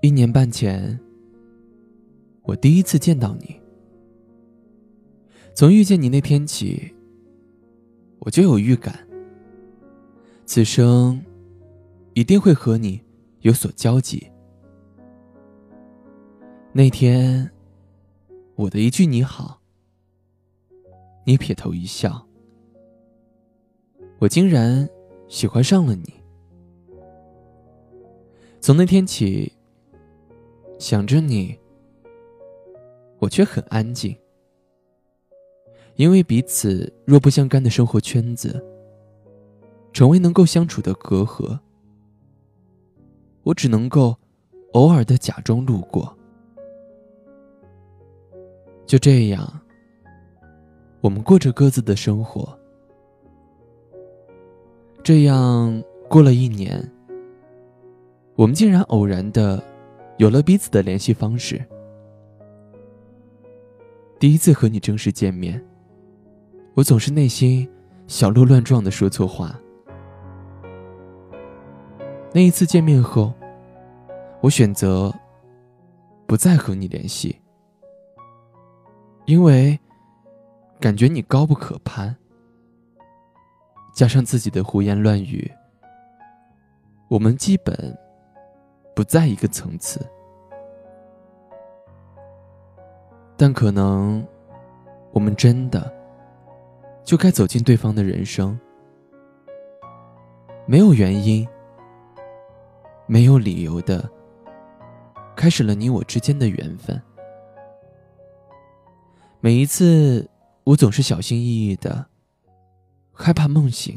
一年半前，我第一次见到你。从遇见你那天起，我就有预感，此生一定会和你有所交集。那天，我的一句你好，你撇头一笑，我竟然喜欢上了你。从那天起，想着你，我却很安静，因为彼此若不相干的生活圈子，成为能够相处的隔阂。我只能够偶尔的假装路过。就这样，我们过着各自的生活。这样过了一年，我们竟然偶然的有了彼此的联系方式。第一次和你正式见面，我总是内心小鹿乱撞的说错话。那一次见面后，我选择不再和你联系。因为感觉你高不可攀，加上自己的胡言乱语，我们基本不在一个层次。但可能我们真的就该走进对方的人生，没有原因、没有理由的开始了你我之间的缘分。每一次，我总是小心翼翼的，害怕梦醒。